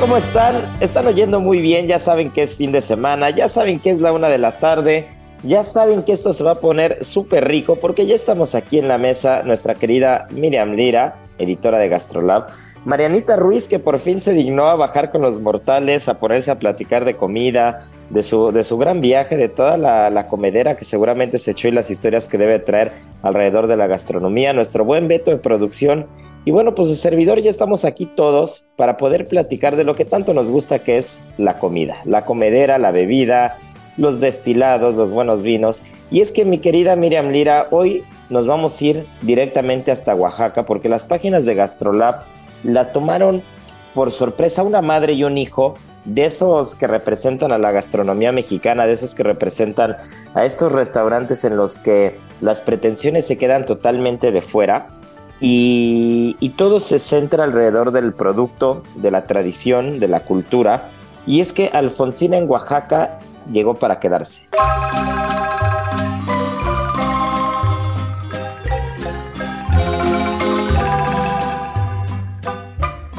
¿Cómo están? Están oyendo muy bien, ya saben que es fin de semana, ya saben que es la una de la tarde, ya saben que esto se va a poner súper rico porque ya estamos aquí en la mesa, nuestra querida Miriam Lira, editora de Gastrolab, Marianita Ruiz, que por fin se dignó a bajar con los mortales, a ponerse a platicar de comida, de su, de su gran viaje, de toda la, la comedera que seguramente se echó y las historias que debe traer alrededor de la gastronomía, nuestro buen Beto de producción y bueno, pues su servidor ya estamos aquí todos para poder platicar de lo que tanto nos gusta que es la comida, la comedera, la bebida, los destilados, los buenos vinos. Y es que mi querida Miriam Lira, hoy nos vamos a ir directamente hasta Oaxaca porque las páginas de Gastrolab la tomaron por sorpresa una madre y un hijo de esos que representan a la gastronomía mexicana, de esos que representan a estos restaurantes en los que las pretensiones se quedan totalmente de fuera y, y, todo se centra alrededor del producto, de la tradición, de la cultura. Y es que Alfonsina en Oaxaca llegó para quedarse.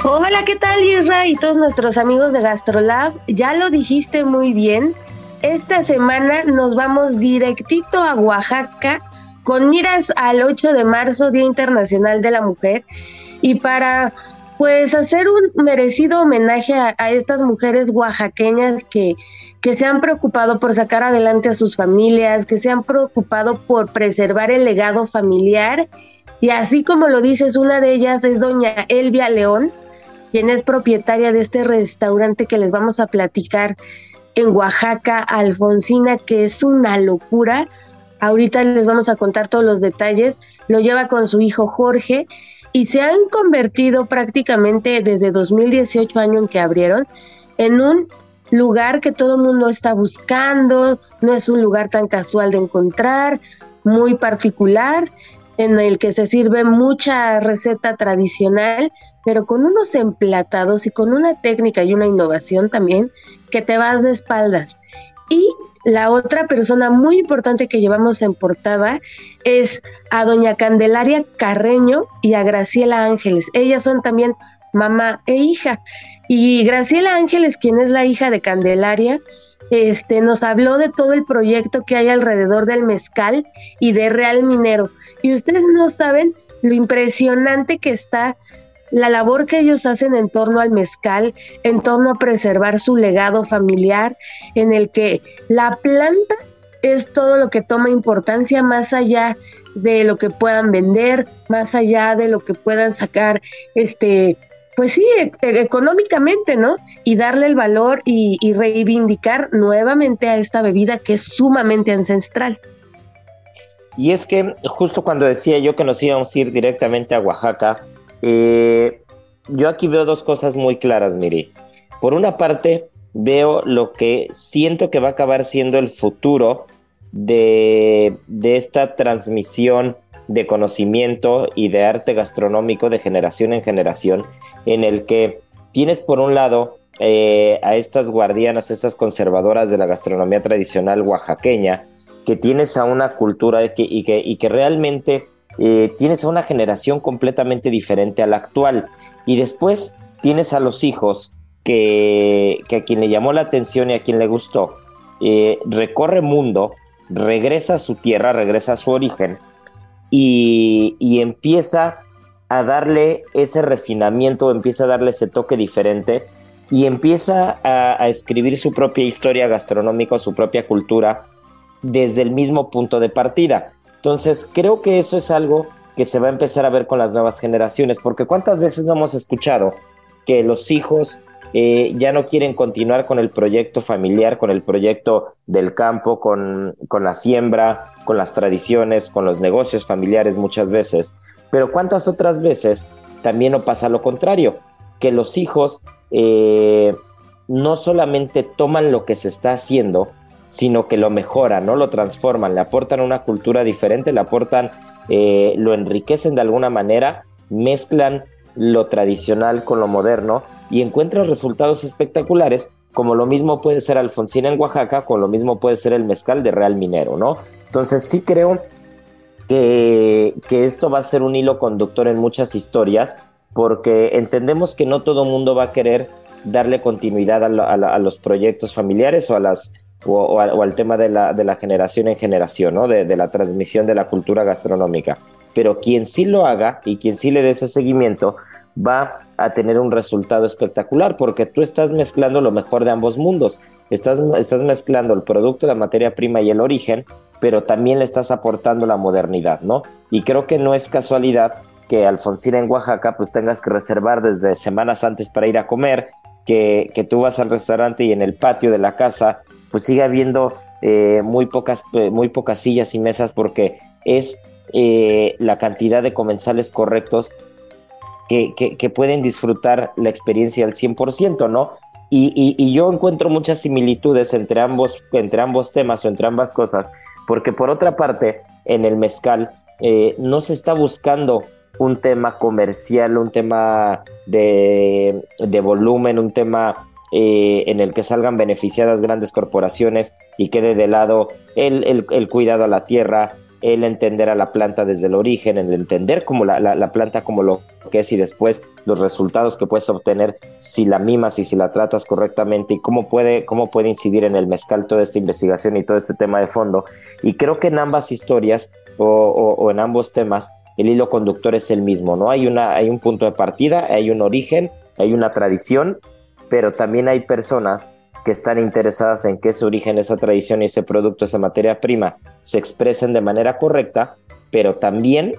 Hola, ¿qué tal Isra y todos nuestros amigos de GastroLab? Ya lo dijiste muy bien. Esta semana nos vamos directito a Oaxaca con miras al 8 de marzo, Día Internacional de la Mujer, y para pues hacer un merecido homenaje a, estas mujeres oaxaqueñas que, que se han preocupado por sacar adelante a sus familias, que se han preocupado por preservar el legado familiar. Y así como lo dices, una de ellas es doña Elvia León, quien es propietaria de este restaurante que les vamos a platicar en Oaxaca, Alfonsina, que es una locura. Ahorita les vamos a contar todos los detalles. Lo lleva con su hijo Jorge y se han convertido prácticamente desde 2018 año en que abrieron en un lugar que todo el mundo está buscando, no es un lugar tan casual de encontrar, muy particular, en el que se sirve mucha receta tradicional, pero con unos emplatados y con una técnica y una innovación también que te vas de espaldas. Y la otra persona muy importante que llevamos en portada es a doña Candelaria Carreño y a Graciela Ángeles. Ellas son también mamá e hija. Y Graciela Ángeles, quien es la hija de Candelaria, este, nos habló de todo el proyecto que hay alrededor del mezcal y de Real Minero. Y ustedes no saben lo impresionante que está la labor que ellos hacen en torno al mezcal, en torno a preservar su legado familiar, en el que la planta es todo lo que toma importancia más allá de lo que puedan vender, más allá de lo que puedan sacar, este, pues sí, e económicamente, ¿no? Y darle el valor y, y reivindicar nuevamente a esta bebida que es sumamente ancestral. Y es que justo cuando decía yo que nos íbamos a ir directamente a Oaxaca, eh, yo aquí veo dos cosas muy claras, Miri. Por una parte, veo lo que siento que va a acabar siendo el futuro de, de esta transmisión de conocimiento y de arte gastronómico de generación en generación, en el que tienes por un lado eh, a estas guardianas, estas conservadoras de la gastronomía tradicional oaxaqueña, que tienes a una cultura y, que, realmente eh, tienes una generación completamente diferente a la actual. Y después tienes a los hijos que, a quien le llamó la atención y a quien le gustó, eh, recorre mundo, regresa a su tierra, regresa a su origen y, empieza a darle ese refinamiento, empieza a darle ese toque diferente y empieza a, escribir su propia historia gastronómica, su propia cultura desde el mismo punto de partida. Entonces, creo que eso es algo que se va a empezar a ver con las nuevas generaciones, porque cuántas veces no hemos escuchado que los hijos eh, ya no quieren continuar con el proyecto familiar, con el proyecto del campo, con, con la siembra, con las tradiciones, con los negocios familiares muchas veces. Pero cuántas otras veces también no pasa lo contrario, que los hijos eh, no solamente toman lo que se está haciendo, sino que lo mejoran, ¿no? Lo transforman, le aportan una cultura diferente, le aportan, eh, lo enriquecen de alguna manera, mezclan lo tradicional con lo moderno y encuentran resultados espectaculares, como lo mismo puede ser Alfonsina en Oaxaca, como lo mismo puede ser el mezcal de Real Minero, ¿no? Entonces sí creo que, que esto va a ser un hilo conductor en muchas historias, porque entendemos que no todo mundo va a querer darle continuidad a, los proyectos familiares o a las o, al tema de la, de la, generación en generación, ¿no? De, la transmisión de la cultura gastronómica. Pero quien sí lo haga y quien sí le dé ese seguimiento va a tener un resultado espectacular porque tú estás mezclando lo mejor de ambos mundos. Estás, estás mezclando el producto, la materia prima y el origen, pero también le estás aportando la modernidad, ¿no? Y creo que no es casualidad que Alfonsina en Oaxaca pues tengas que reservar desde semanas antes para ir a comer, que, que tú vas al restaurante y en el patio de la casa pues sigue habiendo eh, muy, pocas, eh, muy pocas sillas y mesas porque es eh, la cantidad de comensales correctos que, que, pueden disfrutar la experiencia al 100%, ¿no? Y, y, yo encuentro muchas similitudes entre ambos, entre ambos temas o entre ambas cosas, porque por otra parte, en el mezcal no se está buscando un tema comercial, un tema de, volumen, un tema eh, en el que salgan beneficiadas grandes corporaciones y quede de lado el, cuidado a la tierra, el entender a la planta desde el origen, el entender como la, planta como lo que es y después los resultados que puedes obtener si la mimas y si la tratas correctamente y cómo puede, cómo puede incidir en el mezcal toda esta investigación y todo este tema de fondo. Y creo que en ambas historias o en ambos temas el hilo conductor es el mismo, ¿no? Hay, una, hay un punto de partida, hay un origen, hay una tradición, pero también hay personas que están interesadas en que ese origen, esa tradición y ese producto, esa materia prima se expresen de manera correcta, pero también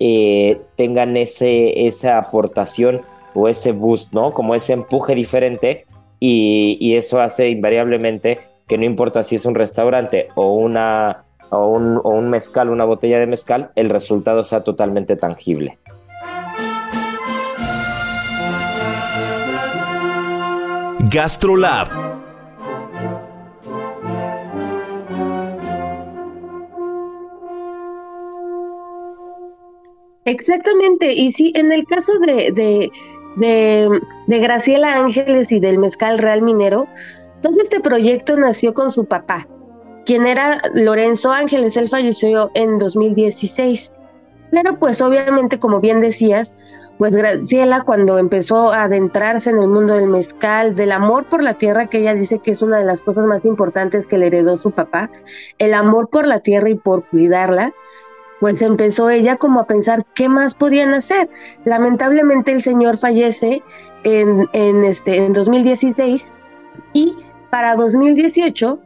eh, tengan ese, esa aportación o ese boost, ¿no? Como ese empuje diferente y, eso hace invariablemente que no importa si es un restaurante o una o un, mezcal, una botella de mezcal, el resultado sea totalmente tangible. GastroLab. Exactamente, y sí, en el caso de, de, de, Graciela Ángeles y del Mezcal Real Minero, todo este proyecto nació con su papá, quien era Lorenzo Ángeles. Él falleció en 2016. Pero pues obviamente, como bien decías, pues Graciela cuando empezó a adentrarse en el mundo del mezcal, del amor por la tierra, que ella dice que es una de las cosas más importantes que le heredó su papá, el amor por la tierra y por cuidarla, pues empezó ella como a pensar qué más podían hacer. Lamentablemente el señor fallece en, en, este, en 2016 y para 2018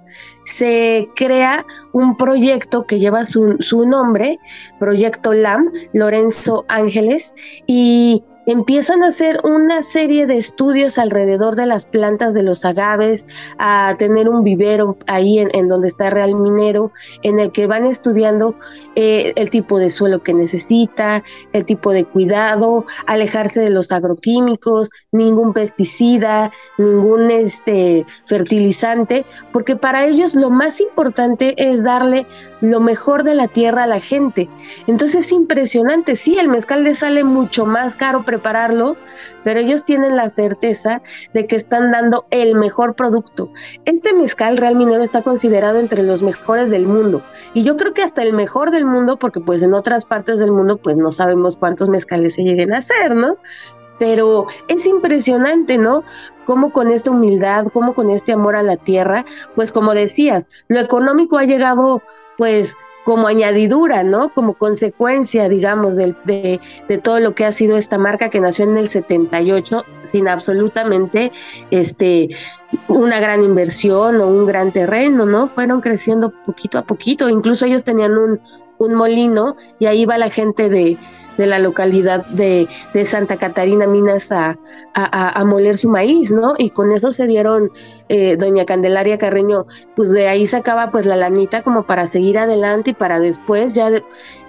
se crea un proyecto que lleva su, su nombre, Proyecto LAM, Lorenzo Ángeles, y empiezan a hacer una serie de estudios alrededor de las plantas de los agaves, a tener un vivero ahí en, donde está Real Minero, en el que van estudiando eh, el tipo de suelo que necesita, el tipo de cuidado, alejarse de los agroquímicos, ningún pesticida, ningún este, fertilizante, porque para ellos lo más importante es darle lo mejor de la tierra a la gente. Entonces es impresionante, sí, el mezcal les sale mucho más caro prepararlo, pero ellos tienen la certeza de que están dando el mejor producto. Este mezcal Real Minero está considerado entre los mejores del mundo y yo creo que hasta el mejor del mundo porque pues en otras partes del mundo pues no sabemos cuántos mezcales se lleguen a hacer, ¿no? Pero es impresionante, ¿no? Cómo con esta humildad, cómo con este amor a la tierra, pues como decías, lo económico ha llegado pues como añadidura, ¿no? Como consecuencia, digamos, de, de, de, todo lo que ha sido esta marca que nació en el 78 sin absolutamente este, una gran inversión o un gran terreno, ¿no? Fueron creciendo poquito a poquito, incluso ellos tenían un, un molino y ahí va la gente de, de la localidad de, de, Santa Catarina Minas a, a, moler su maíz, ¿no? Y con eso se dieron, eh, doña Candelaria Carreño, pues de ahí sacaba pues la lanita como para seguir adelante y para después ya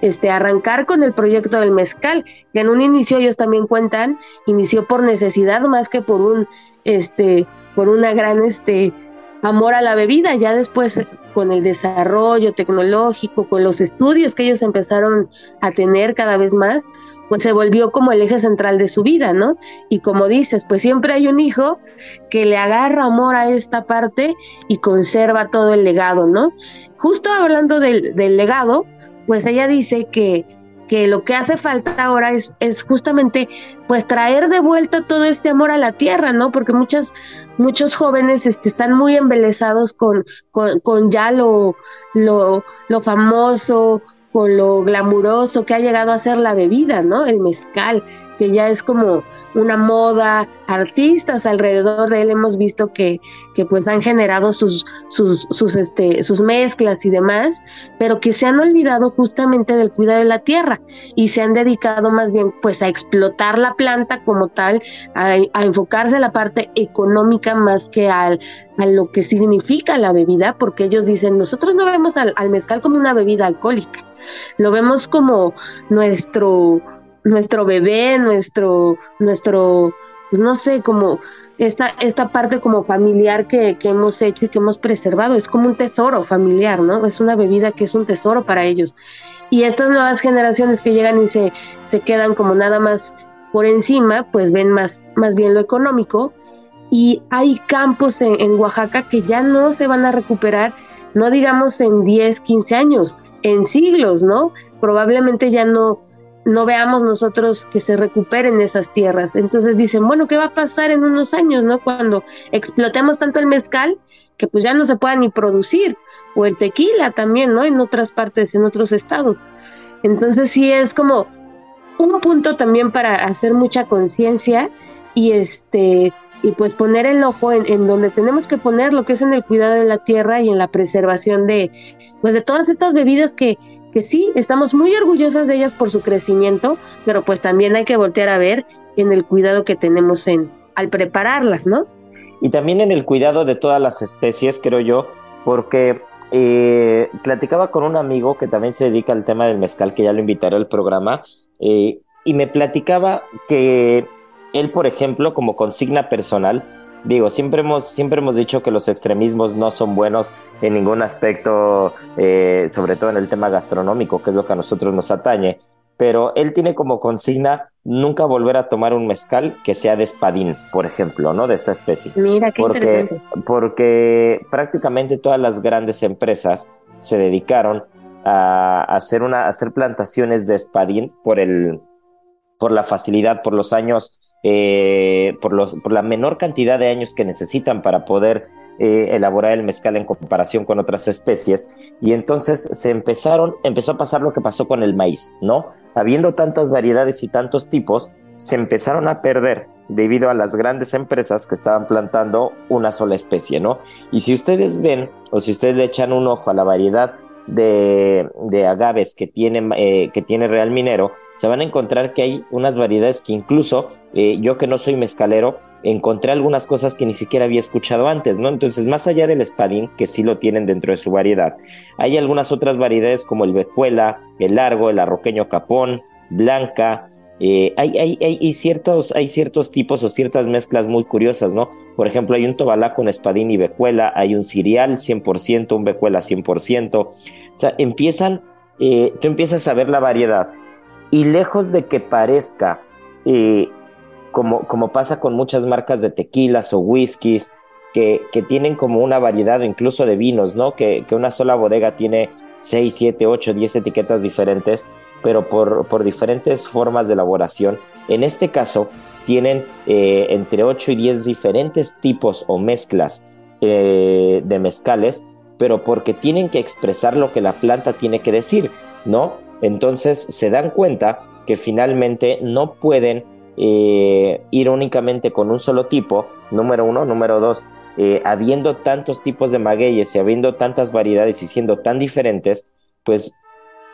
este, arrancar con el proyecto del mezcal, que en un inicio ellos también cuentan, inició por necesidad más que por un, este, por una gran, este, amor a la bebida, ya después con el desarrollo tecnológico, con los estudios que ellos empezaron a tener cada vez más, pues se volvió como el eje central de su vida, ¿no? Y como dices, pues siempre hay un hijo que le agarra amor a esta parte y conserva todo el legado, ¿no? Justo hablando del, del legado, pues ella dice que que lo que hace falta ahora es, es justamente pues traer de vuelta todo este amor a la tierra, ¿no? Porque muchas, muchos jóvenes este, están muy embelesados con, con, con ya lo, lo, lo famoso, con lo glamuroso que ha llegado a ser la bebida, ¿no? El mezcal, que ya es como una moda, artistas alrededor de él hemos visto que, que pues han generado sus, sus, sus, este, sus mezclas y demás, pero que se han olvidado justamente del cuidado de la tierra y se han dedicado más bien pues a explotar la planta como tal, a, a enfocarse en la parte económica más que al, a lo que significa la bebida, porque ellos dicen, nosotros no vemos al mezcal como una bebida alcohólica, lo vemos como nuestro nuestro bebé, nuestro, nuestro, pues no sé, como esta, esta parte como familiar que, que, hemos hecho y que hemos preservado, es como un tesoro familiar, ¿no? Es una bebida que es un tesoro para ellos. Y estas nuevas generaciones que llegan y se, se quedan como nada más por encima, pues ven más, más bien lo económico. Y hay campos en, Oaxaca que ya no se van a recuperar, no digamos en 10, 15 años, en siglos, ¿no? Probablemente ya no, no veamos nosotros que se recuperen esas tierras. Entonces dicen, bueno, ¿qué va a pasar en unos años, no? Cuando explotemos tanto el mezcal que pues ya no se pueda ni producir, o el tequila también, ¿no? En otras partes, en otros estados. Entonces sí es como un punto también para hacer mucha conciencia y este y pues poner el ojo en, en, donde tenemos que poner lo que es en el cuidado de la tierra y en la preservación de pues de todas estas bebidas que, que sí, estamos muy orgullosas de ellas por su crecimiento, pero pues también hay que voltear a ver en el cuidado que tenemos en al prepararlas, ¿no? Y también en el cuidado de todas las especies, creo yo, porque eh, platicaba con un amigo que también se dedica al tema del mezcal, que ya lo invitaré al programa, eh, y me platicaba que él, por ejemplo, como consigna personal, digo, siempre hemos, siempre hemos dicho que los extremismos no son buenos en ningún aspecto, eh, sobre todo en el tema gastronómico, que es lo que a nosotros nos atañe, pero él tiene como consigna nunca volver a tomar un mezcal que sea de espadín, por ejemplo, ¿no? De esta especie. Mira, qué porque, interesante. Porque prácticamente todas las grandes empresas se dedicaron a hacer, una, a hacer plantaciones de espadín por, el, por la facilidad, por los años eh, por, la menor cantidad de años que necesitan para poder eh, elaborar el mezcal en comparación con otras especies. Y entonces se empezaron, empezó a pasar lo que pasó con el maíz, ¿no? Habiendo tantas variedades y tantos tipos, se empezaron a perder debido a las grandes empresas que estaban plantando una sola especie, ¿no? Y si ustedes ven, o si ustedes le echan un ojo a la variedad de, de agaves que tiene, eh, que tiene Real Minero, se van a encontrar que hay unas variedades que incluso eh, yo que no soy mezcalero, encontré algunas cosas que ni siquiera había escuchado antes, ¿no? Entonces, más allá del espadín, que sí lo tienen dentro de su variedad, hay algunas otras variedades como el bejuela, el largo, el arroqueño capón, blanca, eh, hay, hay, hay, ciertos, hay ciertos tipos o ciertas mezclas muy curiosas, ¿no? Por ejemplo, hay un tobalá con espadín y becuela, hay un cereal 100%, un becuela 100%. O sea, empiezan, eh, tú empiezas a ver la variedad y lejos de que parezca, eh, como, pasa con muchas marcas de tequilas o whiskies, que, tienen como una variedad incluso de vinos, ¿no? Que, una sola bodega tiene 6, 7, 8, 10 etiquetas diferentes pero por, por diferentes formas de elaboración. En este caso, tienen eh, entre 8 y 10 diferentes tipos o mezclas eh, de mezcales, pero porque tienen que expresar lo que la planta tiene que decir, ¿no? Entonces se dan cuenta que finalmente no pueden eh, ir únicamente con un solo tipo, número uno, número dos, habiendo tantos tipos de magueyes y habiendo tantas variedades y siendo tan diferentes, pues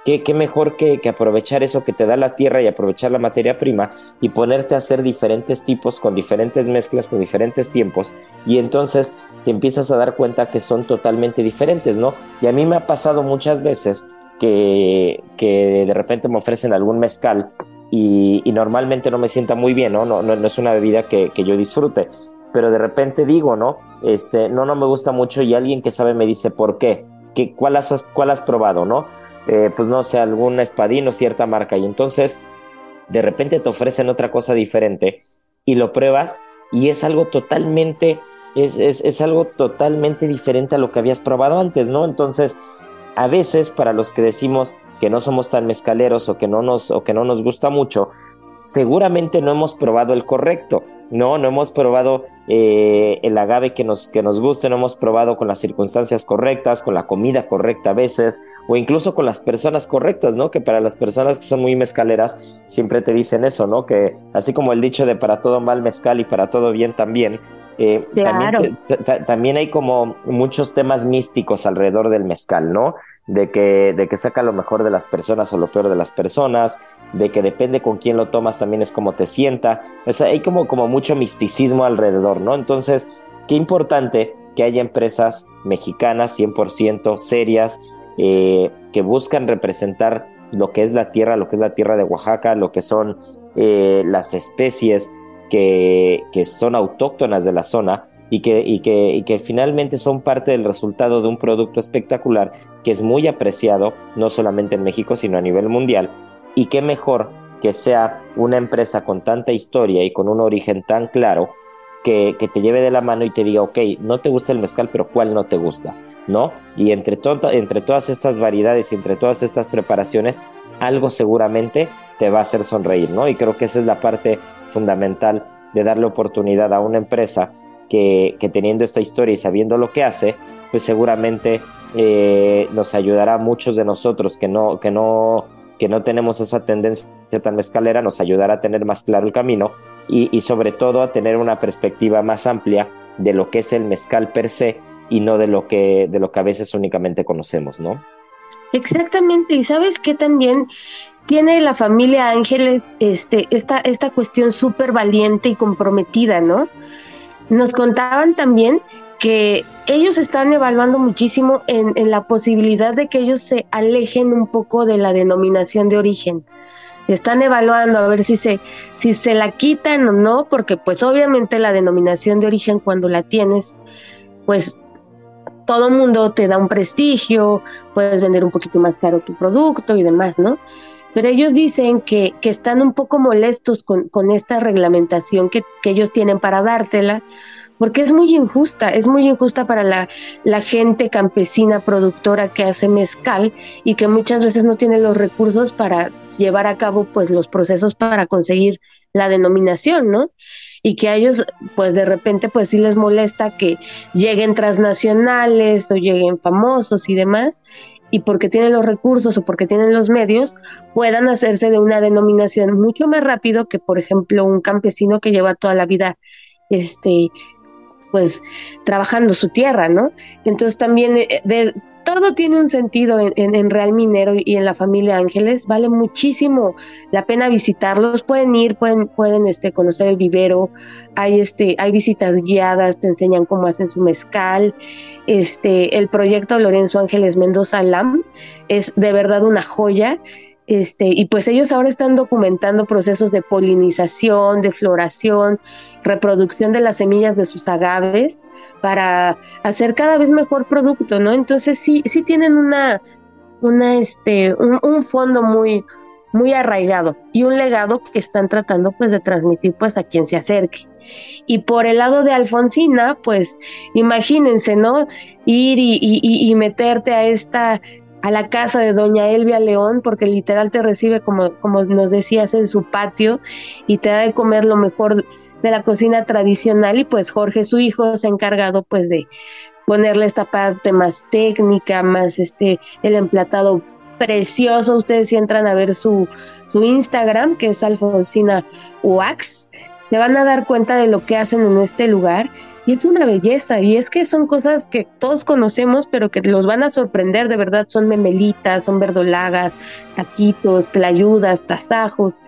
¿Qué, mejor que, aprovechar eso que te da la tierra y aprovechar la materia prima y ponerte a hacer diferentes tipos con diferentes mezclas, con diferentes tiempos y entonces te empiezas a dar cuenta que son totalmente diferentes, ¿no? Y a mí me ha pasado muchas veces que, de repente me ofrecen algún mezcal y, normalmente no me sienta muy bien, ¿no? No, no, es una bebida que, que yo disfrute, pero de repente digo, ¿no? Este, no, no me gusta mucho y alguien que sabe me dice por qué, ¿Qué cuál, has, ¿cuál has probado, no? Eh, pues no sé, algún espadín o cierta marca y entonces de repente te ofrecen otra cosa diferente y lo pruebas y es algo totalmente, es, es, es algo totalmente diferente a lo que habías probado antes, ¿no? Entonces, a veces para los que decimos que no somos tan mezcaleros o que no nos, o que no nos gusta mucho, seguramente no hemos probado el correcto. No, no hemos probado eh, el agave que nos, que nos guste, no hemos probado con las circunstancias correctas, con la comida correcta a veces, o incluso con las personas correctas, ¿no? Que para las personas que son muy mezcaleras siempre te dicen eso, ¿no? Que así como el dicho de para todo mal mezcal y para todo bien también, eh, también, también hay como muchos temas místicos alrededor del mezcal, ¿no? De que, de que saca lo mejor de las personas o lo peor de las personas, de que depende con quién lo tomas también es como te sienta. O sea, hay como, como mucho misticismo alrededor, ¿no? Entonces, qué importante que haya empresas mexicanas 100% serias eh, que buscan representar lo que es la tierra, lo que es la tierra de Oaxaca, lo que son eh, las especies que, son autóctonas de la zona y que, finalmente son parte del resultado de un producto espectacular que es muy apreciado no solamente en México, sino a nivel mundial y qué mejor que sea una empresa con tanta historia y con un origen tan claro que, te lleve de la mano y te diga, ok, no te gusta el mezcal, pero ¿cuál no te gusta? ¿No? Y entre, entre todas estas variedades y entre todas estas preparaciones, algo seguramente te va a hacer sonreír, ¿no? Y creo que esa es la parte fundamental de darle oportunidad a una empresa que, que teniendo esta historia y sabiendo lo que hace, pues seguramente eh, nos ayudará a muchos de nosotros que no, que no que no tenemos esa tendencia tan escalera nos ayudará a tener más claro el camino y, sobre todo a tener una perspectiva más amplia de lo que es el mezcal per se y no de lo que, de lo que a veces únicamente conocemos, ¿no? Exactamente, y sabes que también tiene la familia Ángeles este, esta, esta cuestión súper valiente y comprometida, ¿no? Nos contaban también que ellos están evaluando muchísimo en, la posibilidad de que ellos se alejen un poco de la denominación de origen. Están evaluando a ver si se, si se la quitan o no, porque pues obviamente la denominación de origen cuando la tienes, pues todo mundo te da un prestigio, puedes vender un poquito más caro tu producto y demás, ¿no? Pero ellos dicen que, que están un poco molestos con, con esta reglamentación que, que ellos tienen para dártela, porque es muy injusta, es muy injusta para la, la, gente campesina productora que hace mezcal y que muchas veces no tiene los recursos para llevar a cabo pues los procesos para conseguir la denominación, ¿no? Y que a ellos pues de repente pues sí les molesta que lleguen transnacionales o lleguen famosos y demás y porque tienen los recursos o porque tienen los medios, puedan hacerse de una denominación mucho más rápido que, por ejemplo, un campesino que lleva toda la vida este, pues trabajando su tierra, ¿no? Entonces también eh, de, todo tiene un sentido en, Real Minero y en la familia Ángeles. Vale muchísimo la pena visitarlos. Pueden ir, pueden, pueden este, conocer el vivero. Hay, este, hay visitas guiadas, te enseñan cómo hacen su mezcal. Este, el proyecto Lorenzo Ángeles Mendoza Lam es de verdad una joya. Este, y pues ellos ahora están documentando procesos de polinización, de floración, reproducción de las semillas de sus agaves para hacer cada vez mejor producto, ¿no? Entonces sí, sí tienen una, una, este, un, fondo muy, muy arraigado y un legado que están tratando pues de transmitir pues a quien se acerque. Y por el lado de Alfonsina, pues imagínense, ¿no? Ir y, y meterte a esta a la casa de doña Elvia León, porque literal te recibe, como, como nos decías, en su patio y te da de comer lo mejor de la cocina tradicional y pues Jorge, su hijo, se ha encargado pues de ponerle esta parte más técnica, más este, el emplatado precioso. Ustedes si entran a ver su, su Instagram, que es Alfonsina Wax, se van a dar cuenta de lo que hacen en este lugar y es una belleza, y es que son cosas que todos conocemos, pero que los van a sorprender, de verdad, son memelitas, son verdolagas, taquitos, tlayudas, tasajos,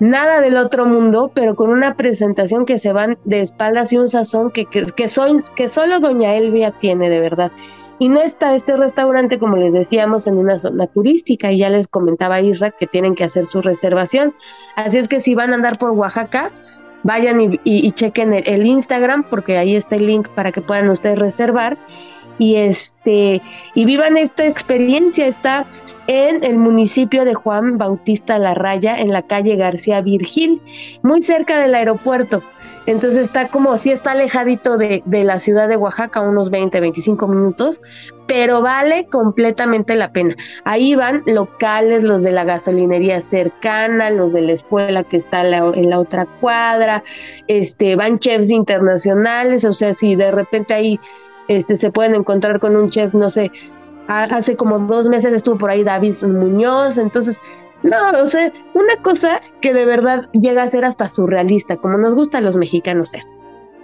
nada del otro mundo, pero con una presentación que se van de espaldas y un sazón que, que, que, que solo Doña Elvia tiene, de verdad. Y no está este restaurante, como les decíamos, en una zona turística, y ya les comentaba Isra que tienen que hacer su reservación. Así es que si van a andar por Oaxaca, vayan y, chequen el, Instagram porque ahí está el link para que puedan ustedes reservar y este y vivan esta experiencia está en el municipio de Juan Bautista La Raya en la calle García Virgil muy cerca del aeropuerto entonces está como si está alejadito de, de, la ciudad de Oaxaca, unos 20, 25 minutos, pero vale completamente la pena. Ahí van locales, los de la gasolinería cercana, los de la escuela que está en la otra cuadra, este, van chefs internacionales, o sea, si de repente ahí este, se pueden encontrar con un chef, no sé, hace como dos meses estuvo por ahí David Muñoz, entonces no, o sea, una cosa que de verdad llega a ser hasta surrealista, como nos gusta a los mexicanos ser.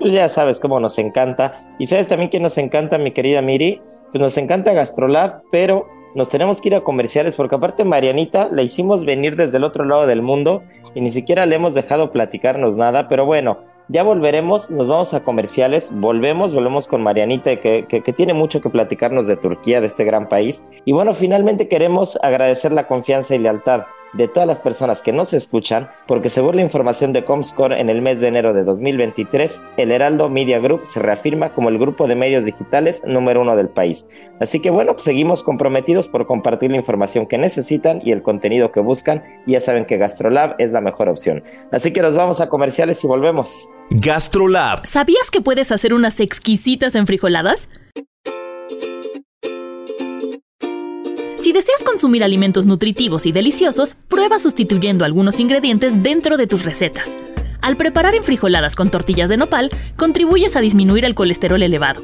Pues ya sabes cómo nos encanta. Y sabes también que nos encanta, mi querida Miri, pues nos encanta Gastrolab, pero nos tenemos que ir a comerciales porque aparte Marianita la hicimos venir desde el otro lado del mundo y ni siquiera le hemos dejado platicarnos nada, pero bueno, ya volveremos, nos vamos a comerciales, volvemos, volvemos con Marianita, que, tiene mucho que platicarnos de Turquía, de este gran país. Y bueno, finalmente queremos agradecer la confianza y lealtad de todas las personas que nos escuchan, porque según la información de Comscore en el mes de enero de 2023, el Heraldo Media Group se reafirma como el grupo de medios digitales número uno del país. Así que bueno, pues seguimos comprometidos por compartir la información que necesitan y el contenido que buscan, y ya saben que GastroLab es la mejor opción. Así que nos vamos a comerciales y volvemos. GastroLab. ¿Sabías que puedes hacer unas exquisitas enfrijoladas? Si deseas consumir alimentos nutritivos y deliciosos, prueba sustituyendo algunos ingredientes dentro de tus recetas. Al preparar enfrijoladas con tortillas de nopal, contribuyes a disminuir el colesterol elevado.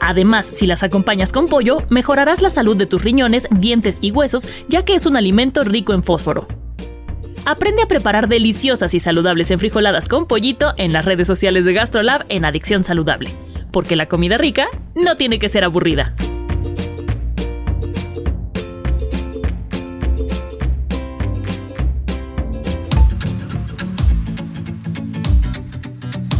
Además, si las acompañas con pollo, mejorarás la salud de tus riñones, dientes y huesos, ya que es un alimento rico en fósforo. Aprende a preparar deliciosas y saludables enfrijoladas con pollito en las redes sociales de GastroLab en Adicción Saludable, porque la comida rica no tiene que ser aburrida.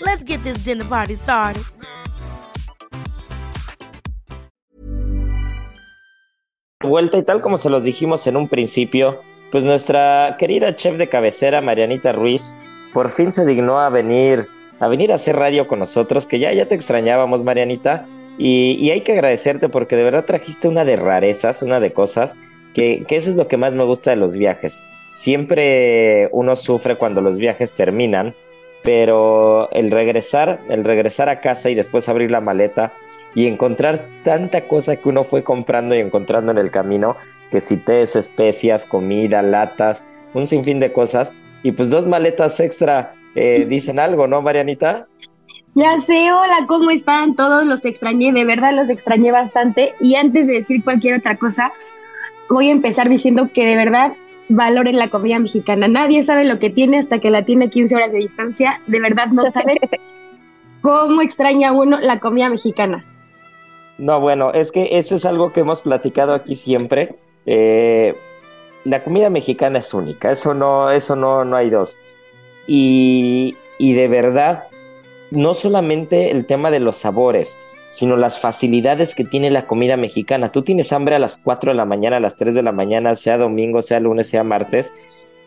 Let's get this dinner party started. Vuelta y tal como se los dijimos en un principio, pues nuestra querida chef de cabecera, Marianita Ruiz, por fin se dignó a venir a venir a hacer radio con nosotros, que ya, ya te extrañábamos, Marianita, y, hay que agradecerte porque de verdad trajiste una de rarezas, una de cosas, que eso es lo que más me gusta de los viajes. Siempre uno sufre cuando los viajes terminan, pero el regresar, el regresar a casa y después abrir la maleta y encontrar tanta cosa que uno fue comprando y encontrando en el camino, que si tés, especias, comida, latas, un sinfín de cosas, y pues dos maletas extra eh, dicen algo, ¿no, Marianita? Ya sé, hola, ¿cómo están? Todos los extrañé, de verdad los extrañé bastante. Y antes de decir cualquier otra cosa, voy a empezar diciendo que de verdad valoren la comida mexicana. Nadie sabe lo que tiene hasta que la tiene 15 horas de distancia. De verdad no sabe cómo extraña uno la comida mexicana. No, bueno, es que eso es algo que hemos platicado aquí siempre. Eh, la comida mexicana es única, eso no, eso no, no hay dos. Y, y de verdad, no solamente el tema de los sabores, sino las facilidades que tiene la comida mexicana. Tú tienes hambre a las 4 de la mañana, a las 3 de la mañana, sea domingo, sea lunes, sea martes,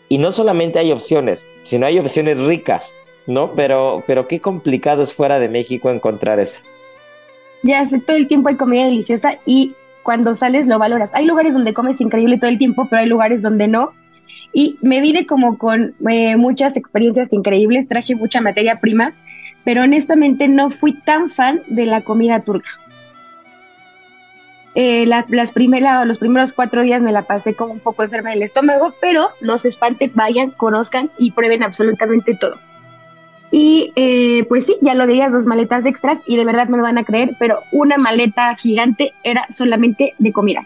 y no solamente hay opciones, sino hay opciones ricas, ¿no? Pero, pero qué complicado es fuera de México encontrar eso. Ya sé, todo el tiempo hay comida deliciosa y cuando sales lo valoras. Hay lugares donde comes increíble todo el tiempo, pero hay lugares donde no. Y me vine como con eh, muchas experiencias increíbles, traje mucha materia prima pero honestamente no fui tan fan de la comida turca. Eh, las los primeros cuatro días me la pasé como un poco enferma del estómago, pero no se espanten, vayan, conozcan y prueben absolutamente todo. Y eh, pues sí, ya lo diría, dos maletas extras y de verdad no me van a creer, pero una maleta gigante era solamente de comida.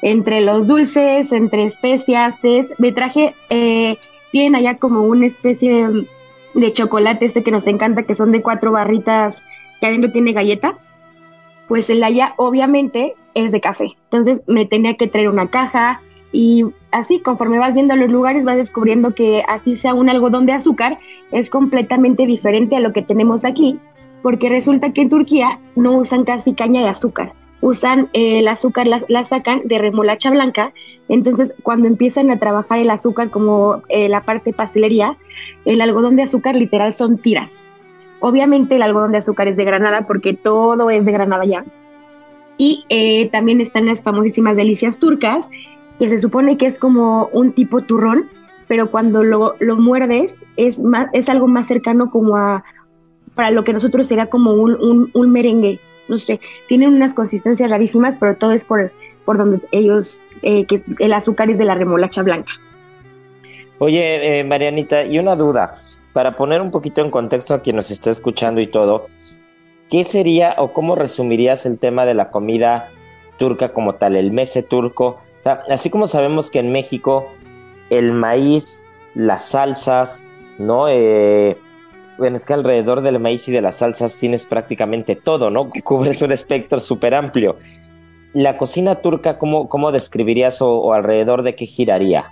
Entre los dulces, entre especias, me traje, eh, tienen allá como una especie de de chocolate este que nos encanta, que son de cuatro barritas que adentro tiene galleta, pues el allá obviamente es de café. Entonces me tenía que traer una caja y así conforme vas viendo los lugares vas descubriendo que así sea un algodón de azúcar es completamente diferente a lo que tenemos aquí, porque resulta que en Turquía no usan casi caña de azúcar, usan eh, el azúcar, la, sacan de remolacha blanca, entonces cuando empiezan a trabajar el azúcar como eh, la parte pastelería, el algodón de azúcar literal son tiras. Obviamente el algodón de azúcar es de Granada porque todo es de Granada ya. Y eh, también están las famosísimas delicias turcas, que se supone que es como un tipo turrón, pero cuando lo, lo muerdes es, más, es algo más cercano como a, para lo que nosotros sería como un, un, merengue, no sé, tienen unas consistencias rarísimas, pero todo es por, por donde ellos, eh, que el azúcar es de la remolacha blanca. Oye, eh, Marianita, y una duda, para poner un poquito en contexto a quien nos está escuchando y todo, ¿qué sería o cómo resumirías el tema de la comida turca como tal, el mese turco? Así como sabemos que en México el maíz, las salsas, ¿no? Eh, bueno, es que alrededor del maíz y de las salsas tienes prácticamente todo, ¿no? Cubres un espectro súper amplio. La cocina turca, ¿cómo, cómo describirías o alrededor de qué giraría?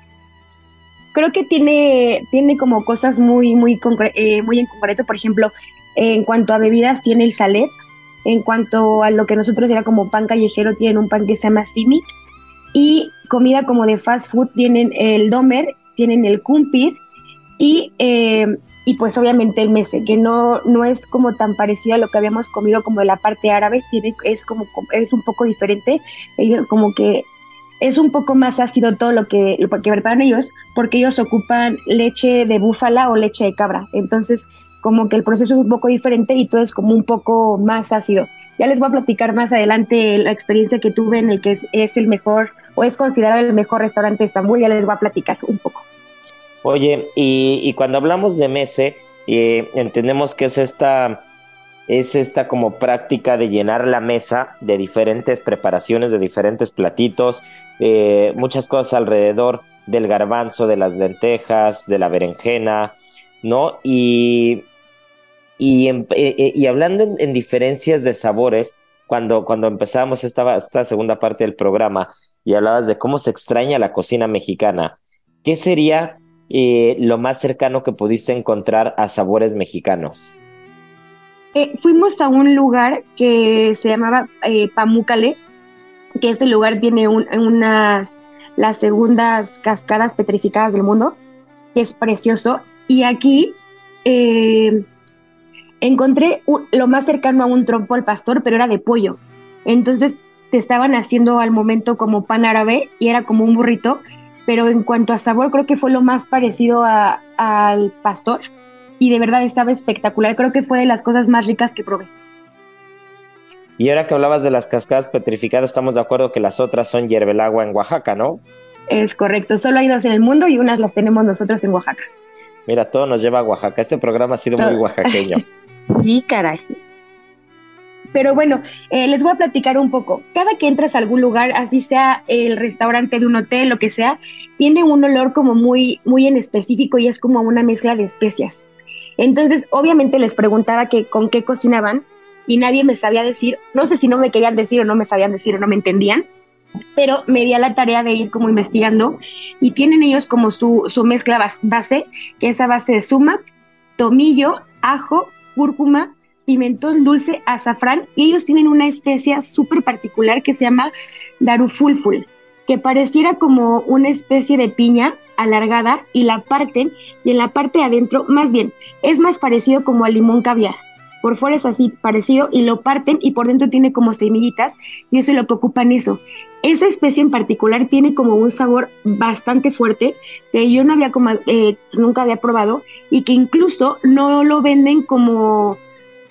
creo que tiene, tiene como cosas muy, muy, eh, muy en concreto, por ejemplo, en cuanto a bebidas tiene el salet, en cuanto a lo que nosotros era como pan callejero, tienen un pan que se llama simit, y comida como de fast food tienen el domer, tienen el kumpir, y, eh, y pues obviamente el mese, que no, no es como tan parecido a lo que habíamos comido como de la parte árabe, tiene, es como es un poco diferente, ellos como que es un poco más ácido todo lo que, lo que preparan ellos, porque ellos ocupan leche de búfala o leche de cabra. Entonces, como que el proceso es un poco diferente y todo es como un poco más ácido. Ya les voy a platicar más adelante la experiencia que tuve en el que es, el mejor o es considerado el mejor restaurante de Estambul, ya les voy a platicar un poco. Oye, y, cuando hablamos de mese, eh, entendemos que es esta es esta como práctica de llenar la mesa de diferentes preparaciones, de diferentes platitos, eh, muchas cosas alrededor del garbanzo, de las lentejas, de la berenjena, ¿no? Y, y, eh, hablando en, diferencias de sabores, cuando, cuando empezamos esta, esta segunda parte del programa y hablabas de cómo se extraña la cocina mexicana, ¿qué sería lo más cercano que pudiste encontrar a sabores mexicanos? Eh, fuimos a un lugar que se llamaba eh, Pamucale, que este lugar tiene unas las segundas cascadas petrificadas del mundo, que es precioso. Y aquí eh, encontré lo más cercano a un trompo al pastor, pero era de pollo. Entonces te estaban haciendo al momento como pan árabe y era como un burrito, pero en cuanto a sabor creo que fue lo más parecido al pastor y de verdad estaba espectacular. Creo que fue de las cosas más ricas que probé. Y ahora que hablabas de las cascadas petrificadas, estamos de acuerdo que las otras son agua en Oaxaca, ¿no? Es correcto, solo hay dos en el mundo y unas las tenemos nosotros en Oaxaca. Mira, todo nos lleva a Oaxaca. Este programa ha sido muy oaxaqueño. y caray. Pero bueno, eh, les voy a platicar un poco. Cada que entras a algún lugar, así sea el restaurante de un hotel, lo que sea, tiene un olor como muy, muy en específico y es como una mezcla de especias. Entonces, obviamente les preguntaba que con qué cocinaban y nadie me sabía decir, no sé si no me querían decir o no me sabían decir o no me entendían, pero me di a la tarea de ir como investigando y tienen ellos como su, su mezcla base, que es a base de sumac, tomillo, ajo, cúrcuma, pimentón dulce, azafrán y ellos tienen una especia súper particular que se llama darufulful, que pareciera como una especie de piña alargada y la parten y en la parte de adentro, más bien, es más parecido como al limón caviar. Por fuera es así parecido y lo parten y por dentro tiene como semillitas y eso es lo que ocupan eso. Esa especie en particular tiene como un sabor bastante fuerte que yo no había como, eh, nunca había probado y que incluso no lo venden como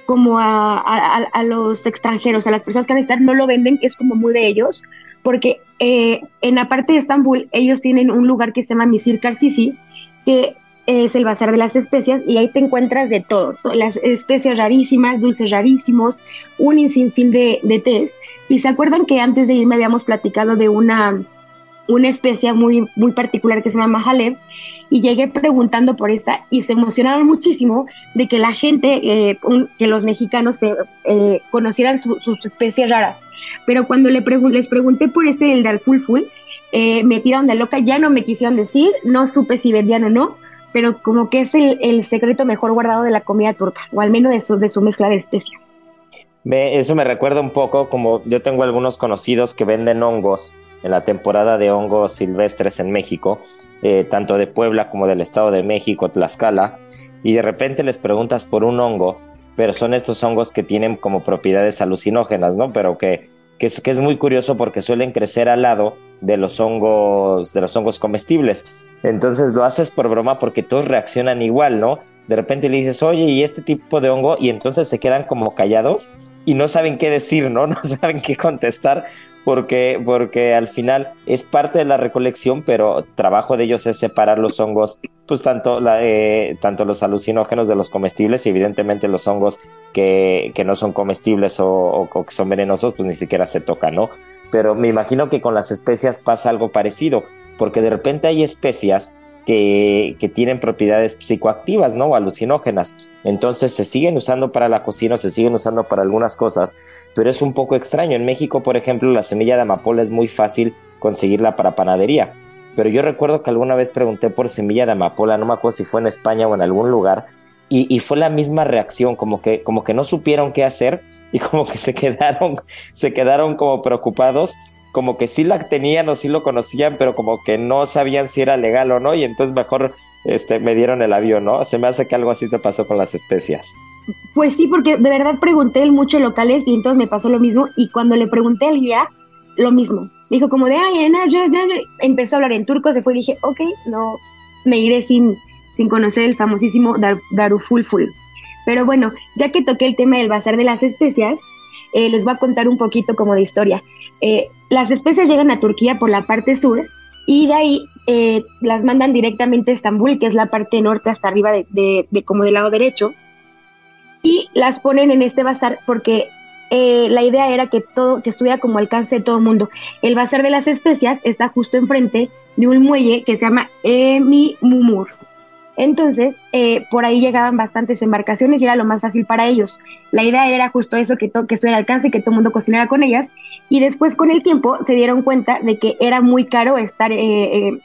como a, a, los extranjeros, a las personas que van a estar, no lo venden, que es como muy de ellos, porque eh, en la parte de Estambul ellos tienen un lugar que se llama Misir Karsisi, que es el bazar de las especias y ahí te encuentras de todo, las especias rarísimas, dulces rarísimos, un sinfín de, de tés. Y se acuerdan que antes de irme habíamos platicado de una, una especia muy, muy particular que se llama Jaleb y llegué preguntando por esta y se emocionaron muchísimo de que la gente, eh, que los mexicanos eh, conocieran sus especies raras. Pero cuando le les pregunté por este, el de Alfulful, eh, me tiraron de loca, ya no me quisieron decir, no supe si vendían o no, pero como que es el, secreto mejor guardado de la comida turca, o al menos de su, de su mezcla de especias. eso me recuerda un poco como yo tengo algunos conocidos que venden hongos en la temporada de hongos silvestres en México eh, tanto de Puebla como del Estado de México, Tlaxcala, y de repente les preguntas por un hongo, pero son estos hongos que tienen como propiedades alucinógenas, ¿no? Pero que, que, es, que es muy curioso porque suelen crecer al lado de los hongos, de los hongos comestibles. Entonces lo haces por broma porque todos reaccionan igual, ¿no? De repente le dices, oye, ¿y este tipo de hongo? Y entonces se quedan como callados y no saben qué decir, ¿no? No saben qué contestar porque, porque al final es parte de la recolección, pero trabajo de ellos es separar los hongos, pues tanto, la, eh, tanto los alucinógenos de los comestibles y evidentemente los hongos que, que no son comestibles o, que son venenosos, pues ni siquiera se tocan, ¿no? Pero me imagino que con las especias pasa algo parecido, porque de repente hay especias que, tienen propiedades psicoactivas, ¿no? O alucinógenas. Entonces se siguen usando para la cocina, se siguen usando para algunas cosas, pero es un poco extraño. En México, por ejemplo, la semilla de amapola es muy fácil conseguirla para panadería. Pero yo recuerdo que alguna vez pregunté por semilla de amapola, no me acuerdo si fue en España o en algún lugar, y, fue la misma reacción, como que, como que no supieron qué hacer y como que se quedaron, se quedaron como preocupados, como que sí la tenían o sí lo conocían, pero como que no sabían si era legal o no, y entonces mejor este, me dieron el avión, ¿no? Se me hace que algo así te pasó con las especias. Pues sí, porque de verdad pregunté en muchos locales y entonces me pasó lo mismo. Y cuando le pregunté al guía, lo mismo. Dijo como de, ay, no, empezó a hablar en turco, se fue y dije, ok, no, me iré sin, sin conocer el famosísimo Dar, Darufulful. Pero bueno, ya que toqué el tema del bazar de las especias, eh, les voy a contar un poquito como de historia. Eh, las especias llegan a Turquía por la parte sur y de ahí eh, las mandan directamente a Estambul, que es la parte norte hasta arriba de, de como del lado derecho y las ponen en este bazar porque eh, la idea era que todo, que estuviera como alcance de todo el mundo. El bazar de las especias está justo enfrente de un muelle que se llama Emi Mumur. Entonces, eh, por ahí llegaban bastantes embarcaciones y era lo más fácil para ellos. La idea era justo eso, que, que estuviera al alcance y que todo el mundo cocinara con ellas. Y después, con el tiempo, se dieron cuenta de que era muy caro estar eh,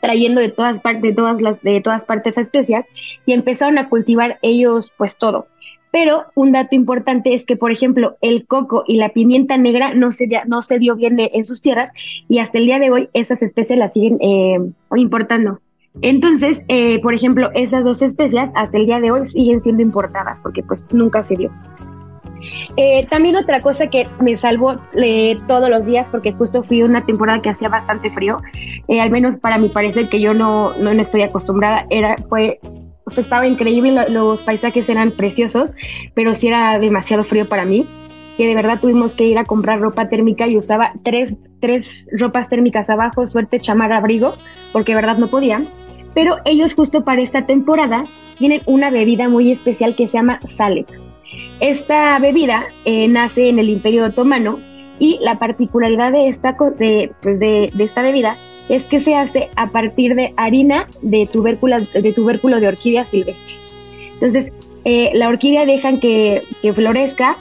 trayendo de todas partes, de todas partes especias y empezaron a cultivar ellos, pues todo. Pero un dato importante es que, por ejemplo, el coco y la pimienta negra no se, no se dio bien en sus tierras y hasta el día de hoy esas especies las siguen eh, importando. Entonces, eh, por ejemplo, esas dos especies hasta el día de hoy siguen siendo importadas porque pues nunca se dio. Eh, también otra cosa que me salvó todos los días, porque justo fui una temporada que hacía bastante frío, al menos para mi parecer que yo no, no, no estoy acostumbrada, era, fue o sea, estaba increíble, los paisajes eran preciosos, pero sí era demasiado frío para mí, que de verdad tuvimos que ir a comprar ropa térmica y usaba tres, tres ropas térmicas abajo, suerte, chamar, abrigo, porque de verdad no podía. Pero ellos justo para esta temporada tienen una bebida muy especial que se llama Salep. Esta bebida eh, nace en el Imperio Otomano y la particularidad de esta, de, pues de, de esta bebida es que se hace a partir de harina de tubérculo de, tubérculo de orquídea silvestre. Entonces, eh, la orquídea dejan que, florezca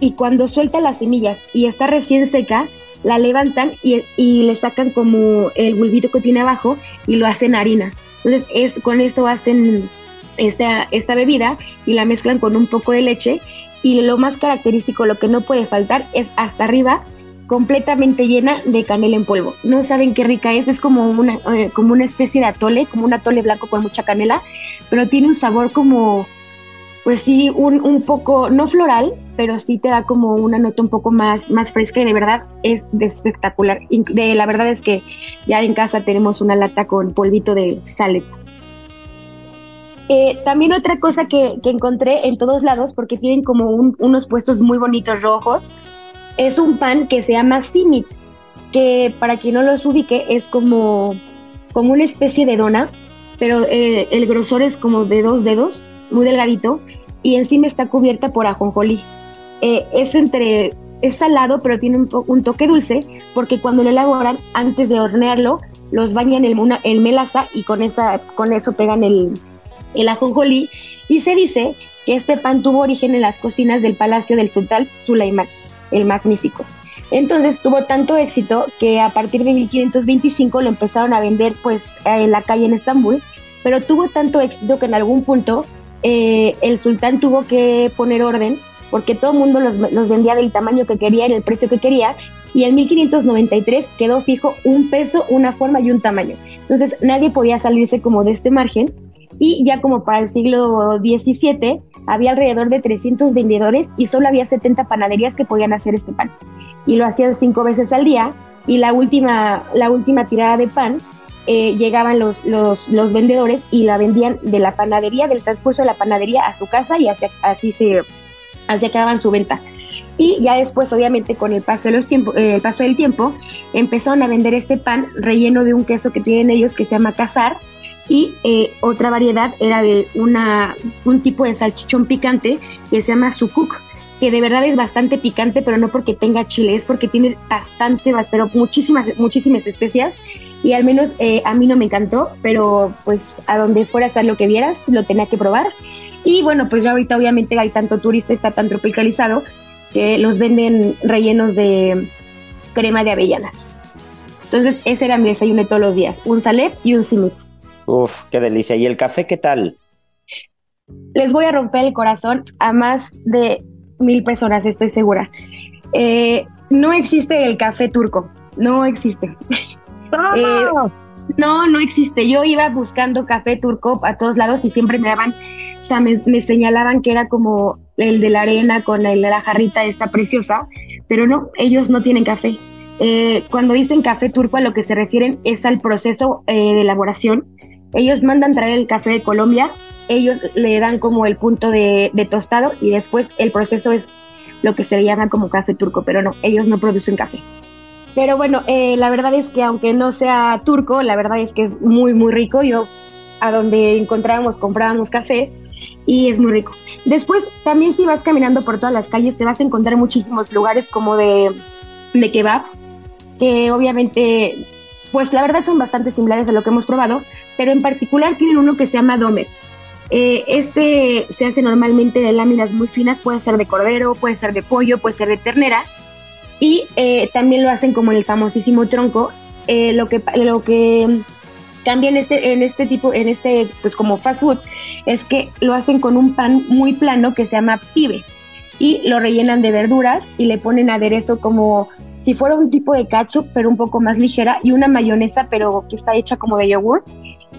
y cuando suelta las semillas y está recién seca, la levantan y, le sacan como el bulbito que tiene abajo y lo hacen harina. Entonces, es, con eso hacen esta, esta bebida y la mezclan con un poco de leche y lo más característico, lo que no puede faltar es hasta arriba completamente llena de canela en polvo. No saben qué rica es, es como una, eh, como una especie de atole, como un atole blanco con mucha canela, pero tiene un sabor como, pues sí, un, un poco, no floral, pero sí te da como una nota un poco más, más fresca y de verdad es espectacular. De, la verdad es que ya en casa tenemos una lata con polvito de salet. Eh, también otra cosa que, que, encontré en todos lados, porque tienen como unos puestos muy bonitos rojos, es un pan que se llama simit, que para quien no los ubique es como, como una especie de dona, pero eh, el grosor es como de dos dedos, muy delgadito, y encima está cubierta por ajonjolí. Eh, es entre es salado, pero tiene un, toque dulce, porque cuando lo elaboran, antes de hornearlo, los bañan en, una, en melaza y con, esa, con eso pegan el, el ajonjolí. Y se dice que este pan tuvo origen en las cocinas del palacio del sultán Sulaimán el Magnífico. Entonces tuvo tanto éxito que a partir de 1525 lo empezaron a vender pues en la calle en Estambul, pero tuvo tanto éxito que en algún punto eh, el sultán tuvo que poner orden porque todo el mundo los, los, vendía del tamaño que quería, en el precio que quería, y en 1593 quedó fijo un peso, una forma y un tamaño. Entonces nadie podía salirse como de este margen y ya como para el siglo XVII había alrededor de 300 vendedores y solo había 70 panaderías que podían hacer este pan. Y lo hacían cinco veces al día y la última, la última tirada de pan eh, llegaban los, los, los, vendedores y la vendían de la panadería, del transcurso de la panadería a su casa y así, así se así acababan su venta. Y ya después, obviamente, con el paso, de los tiempo, eh, el paso del tiempo, empezaron a vender este pan relleno de un queso que tienen ellos que se llama cazar, y eh, otra variedad era de una, un tipo de salchichón picante que se llama sukuk, que de verdad es bastante picante, pero no porque tenga chile, es porque tiene bastante, pero muchísimas, muchísimas especias. Y al menos eh, a mí no me encantó, pero pues a donde fueras a lo que vieras, lo tenía que probar. Y bueno, pues ya ahorita obviamente hay tanto turista, está tan tropicalizado, que los venden rellenos de crema de avellanas. Entonces ese era mi desayuno todos los días, un salep y un simit. Uf, qué delicia. ¿Y el café qué tal? Les voy a romper el corazón a más de mil personas, estoy segura. Eh, no existe el café turco, no existe. Eh, no, no existe. Yo iba buscando café turco a todos lados y siempre me daban, o sea, me, señalaban que era como el de la arena con el de la jarrita esta preciosa, pero no, ellos no tienen café. Eh, cuando dicen café turco a lo que se refieren es al proceso de elaboración ellos mandan traer el café de Colombia, ellos le dan como el punto de, tostado y después el proceso es lo que se llama como café turco, pero no, ellos no producen café. Pero bueno, eh, la verdad es que aunque no sea turco, la verdad es que es muy, muy rico. Yo a donde encontrábamos, comprábamos café y es muy rico. Después, también si vas caminando por todas las calles, te vas a encontrar muchísimos lugares como de, de kebabs, que obviamente, pues la verdad son bastante similares a lo que hemos probado, pero en particular tienen uno que se llama Domer. Eh, este se hace normalmente de láminas muy finas, puede ser de cordero, puede ser de pollo, puede ser de ternera, y eh, también lo hacen como en el famosísimo tronco. Eh, lo que lo que cambia en este en este tipo en este pues como fast food es que lo hacen con un pan muy plano que se llama pibe. Y lo rellenan de verduras y le ponen aderezo como si fuera un tipo de ketchup pero un poco más ligera y una mayonesa pero que está hecha como de yogur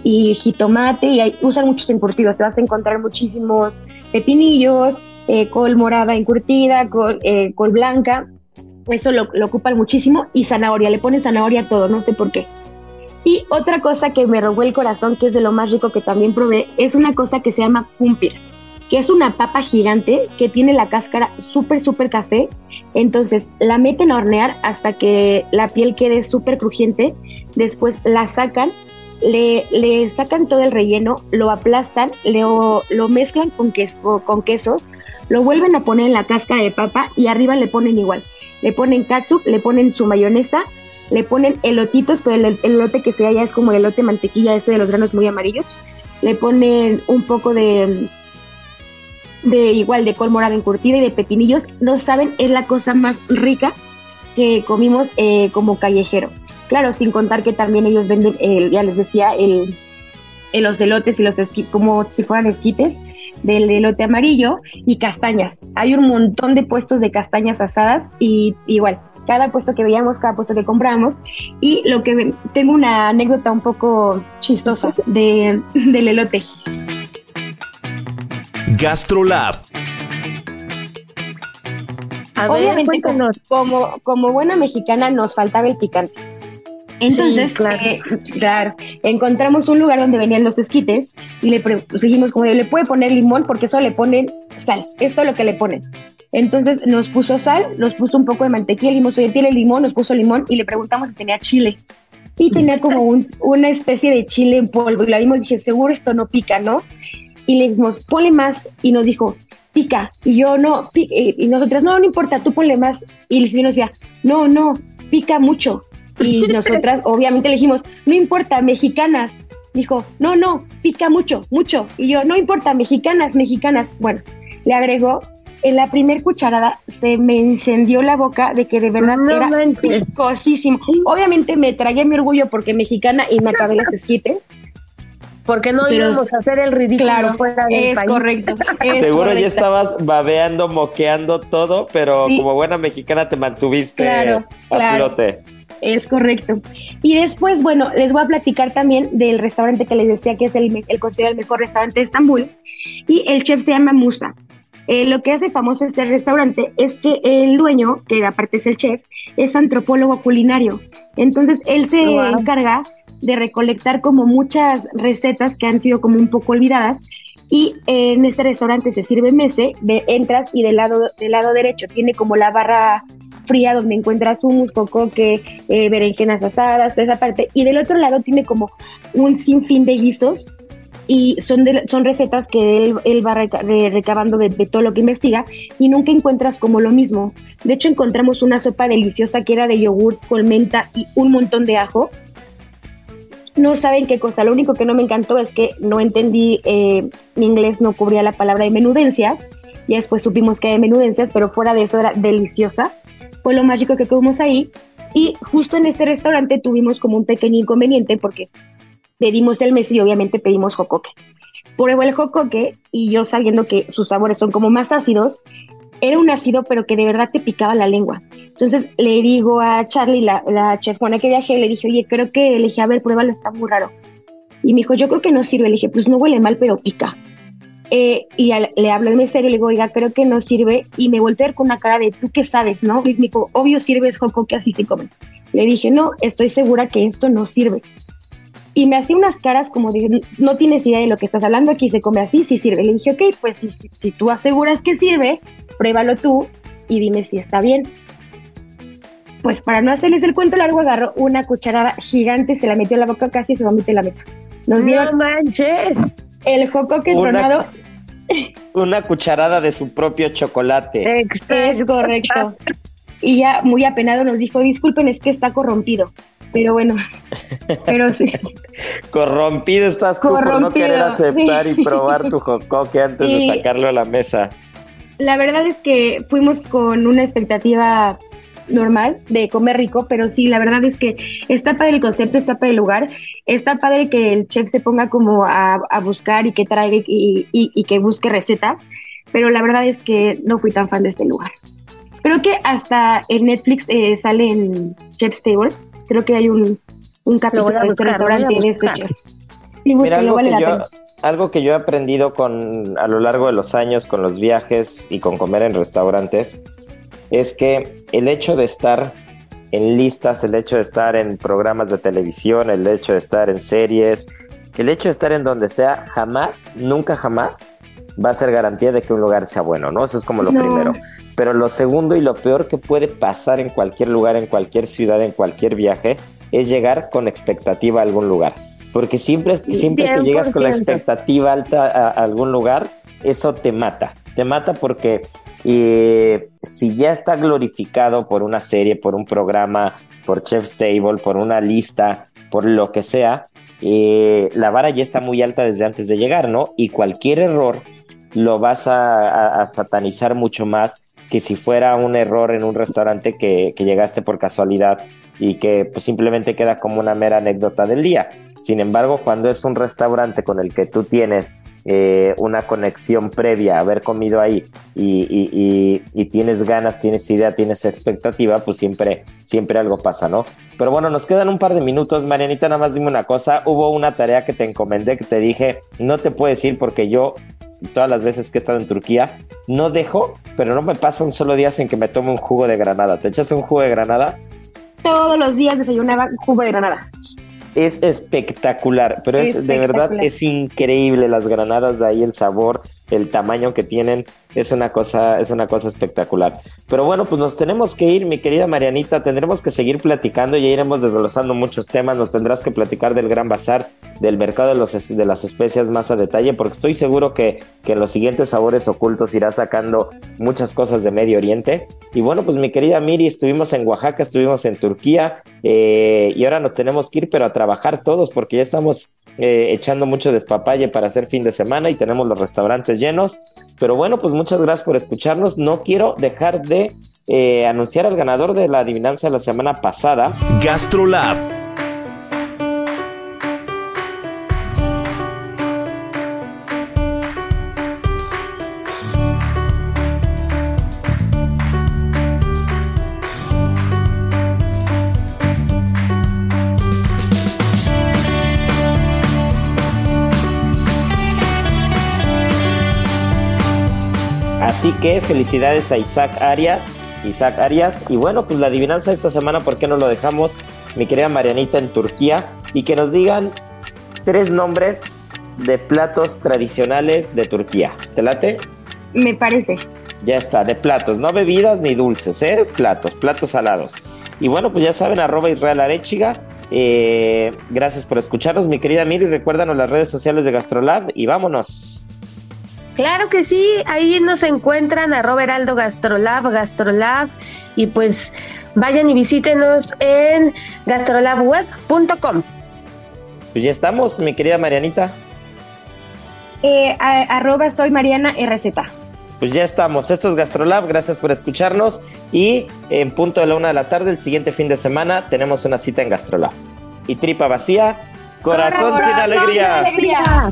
y jitomate y usan muchos encurtidos. Te vas a encontrar muchísimos pepinillos eh, col morada encurtida col, col blanca eso lo, ocupan muchísimo y zanahoria, le ponen zanahoria a todo, no sé por qué. Y otra cosa que me robó el corazón, que es de lo más rico que también probé, es una cosa que se llama kumpir, que es una papa gigante que tiene la cáscara súper, súper café. Entonces la meten a hornear hasta que la piel quede súper crujiente. Después la sacan, le, le, sacan todo el relleno, lo aplastan, lo, lo mezclan con, queso, con quesos, lo vuelven a poner en la cáscara de papa y arriba le ponen igual le ponen ketchup, le ponen su mayonesa, le ponen elotitos, pero el, elote que se halla es como el elote mantequilla, ese de los granos muy amarillos. Le ponen un poco de, de igual de col morada encurtida y de pepinillos. No saben, es la cosa más rica que comimos eh, como callejero. Claro, sin contar que también ellos venden, ya les decía, el, los elotes y los esquites, como si fueran esquites del elote amarillo y castañas. Hay un montón de puestos de castañas asadas y igual, cada puesto que veíamos, cada puesto que compramos. Y lo que tengo una anécdota un poco chistosa de, del elote. Gastrolab. Obviamente, como, como buena mexicana, nos faltaba el picante. Entonces, eh, claro. encontramos un lugar donde venían los esquites y le pues, dijimos como le puede poner limón porque eso le ponen sal, esto es lo que le ponen. Entonces nos puso sal, nos puso un poco de mantequilla, le dijimos, oye, tiene limón, nos puso limón y le preguntamos si tenía chile. Y tenía como una especie de chile en polvo y la vimos dije, seguro esto no pica, ¿no? Y le dijimos, ponle más y nos dijo, pica. Y yo, no, y nosotras, no, no importa, tú ponle más. Y el señor decía, no, no, pica mucho. Y nosotras obviamente le dijimos, no importa, mexicanas. Dijo, no, no, pica mucho, mucho. Y yo, no importa, mexicanas, mexicanas. Bueno, le agregó, en la primer cucharada se me encendió la boca de que de verdad era picosísimo. Obviamente me tragué mi orgullo porque mexicana y me acabé los esquites porque no íbamos a hacer el ridículo claro, fuera del es Correcto, Seguro ya estabas babeando, moqueando todo, pero como buena mexicana te mantuviste claro, a flote. Es correcto. Y después, bueno, les voy a platicar también del restaurante que les decía que es el, el considerado el mejor restaurante de Estambul. Y el chef se llama Musa. Eh, lo que hace famoso este restaurante es que el dueño, que aparte es el chef, es antropólogo culinario. Entonces, él se encarga de recolectar como muchas recetas que han sido como un poco olvidadas y en este restaurante se sirve mese, de, entras y del lado, del lado derecho tiene como la barra fría donde encuentras hummus, cocoque, eh, berenjenas asadas, toda esa parte. Y del otro lado tiene como un sinfín de guisos y son, son recetas que él, va recabando de, todo lo que investiga y nunca encuentras como lo mismo. De hecho, encontramos una sopa deliciosa que era de yogur con y un montón de ajo. No saben qué cosa, lo único que no me encantó es que no entendí, eh, mi inglés no cubría la palabra de menudencias, y después supimos que hay menudencias, pero fuera de eso era deliciosa fue lo mágico que tuvimos ahí. Y justo en este restaurante tuvimos como un pequeño inconveniente porque pedimos el mes y obviamente pedimos jocoque. Pruebo el jocoque y yo sabiendo que sus sabores son como más ácidos, era un ácido pero que de verdad te picaba la lengua. Entonces le digo a Charlie, la, la chefona que viajé, le dije, oye, creo que le dije, a ver, pruébalo, está muy raro. Y me dijo, yo creo que no sirve. Le dije, pues no huele mal, pero pica. Eh, y le hablo al mesero y le digo, oiga, creo que no sirve. Y me volteé con una cara de, ¿tú qué sabes, no? Y me dijo, obvio sirve, es que así se come. Le dije, no, estoy segura que esto no sirve. Y me hacía unas caras como de, no tienes idea de lo que estás hablando, aquí se come así, sí sirve. Le dije, ok, pues si, si tú aseguras que sirve, pruébalo tú y dime si está bien. Pues para no hacerles el cuento largo, agarró una cucharada gigante, se la metió en la boca casi y se vomita en la mesa. Nos dio no manches. El jocoque tronado una cucharada de su propio chocolate. Es correcto. Y ya muy apenado nos dijo, disculpen, es que está corrompido. Pero bueno, pero sí. Corrompido estás tú por no querer aceptar y probar tu jocoque antes de sacarlo a la mesa. La verdad es que fuimos con una expectativa normal de comer rico, pero sí, la verdad es que está padre el concepto, está padre el lugar, está padre que el chef se ponga como a, buscar y que traiga y, que busque recetas, pero la verdad es que no fui tan fan de este lugar. Creo que hasta en Netflix eh, sale en Chef's Table, creo que hay un, un capítulo de este restaurante de este chef. Y algo, vale que yo, algo que yo he aprendido con, a lo largo de los años con los viajes y con comer en restaurantes es que el hecho de estar en listas, el hecho de estar en programas de televisión, el hecho de estar en series, el hecho de estar en donde sea, jamás, nunca jamás va a ser garantía de que un lugar sea bueno, ¿no? Eso es como lo primero. Pero lo segundo y lo peor que puede pasar en cualquier lugar, en cualquier ciudad, en cualquier viaje, es llegar con expectativa a algún lugar. Porque siempre, siempre que llegas con la expectativa alta a algún lugar, eso te mata. Te mata porque y si ya está glorificado por una serie, por un programa, por Chef's Table, por una lista, por lo que sea, eh, la vara ya está muy alta desde antes de llegar, ¿no? Y cualquier error lo vas a satanizar mucho más que si fuera un error en un restaurante que, llegaste por casualidad y que pues, simplemente queda como una mera anécdota del día. Sin embargo, cuando es un restaurante con el que tú tienes eh, una conexión previa haber comido ahí y, tienes ganas, tienes idea, tienes expectativa, pues siempre, siempre algo pasa, ¿no? Pero bueno, nos quedan un par de minutos. Marianita, nada más dime una cosa. Hubo una tarea que te encomendé que te dije, no te puedes ir porque yo todas las veces que he estado en Turquía, no dejo, pero no me pasa un solo día sin que me tome un jugo de granada. ¿Te echaste un jugo de granada? Todos los días desayunaba jugo de granada. Es espectacular, pero es de verdad es increíble las granadas de ahí, el sabor, el tamaño que tienen es una cosa, es una cosa espectacular. Pero bueno, pues nos tenemos que ir, mi querida Marianita, tendremos que seguir platicando, ya iremos desglosando muchos temas, nos tendrás que platicar del Gran Bazar, del mercado de, los, de las especias más a detalle, porque estoy seguro que, que en los siguientes sabores ocultos irá sacando muchas cosas de Medio Oriente. Y bueno, pues mi querida Miri, estuvimos en Oaxaca, estuvimos en Turquía, eh, y ahora nos tenemos que ir, pero a trabajar todos, porque ya estamos eh, echando mucho despapalle para hacer fin de semana y tenemos los restaurantes llenos. Pero bueno, pues muchas gracias por escucharnos. No quiero dejar de eh, anunciar al ganador de la adivinanza de la semana pasada. GastroLab que felicidades a Isaac Arias. Isaac Arias. Y bueno, pues la adivinanza esta semana, ¿por qué no lo dejamos, mi querida Marianita, en Turquía? Y que nos digan tres nombres de platos tradicionales de Turquía. ¿Te late? Me parece. Ya está, de platos, no bebidas ni dulces, ¿eh? Platos, platos salados. Y bueno, pues ya saben, arroba Israel Arechiga. Eh, gracias por escucharnos, mi querida Miri. Recuérdanos las redes sociales de Gastrolab y vámonos. Claro que sí, ahí nos encuentran a Roberaldo Gastrolab, Gastrolab, y pues vayan y visítenos en gastrolabweb.com. Pues ya estamos, mi querida Marianita. Eh, arroba soy Mariana RZ. Pues ya estamos, esto es Gastrolab, gracias por escucharnos y en punto de la una de la tarde, el siguiente fin de semana, tenemos una cita en Gastrolab. Y tripa vacía, corazón, sin alegría.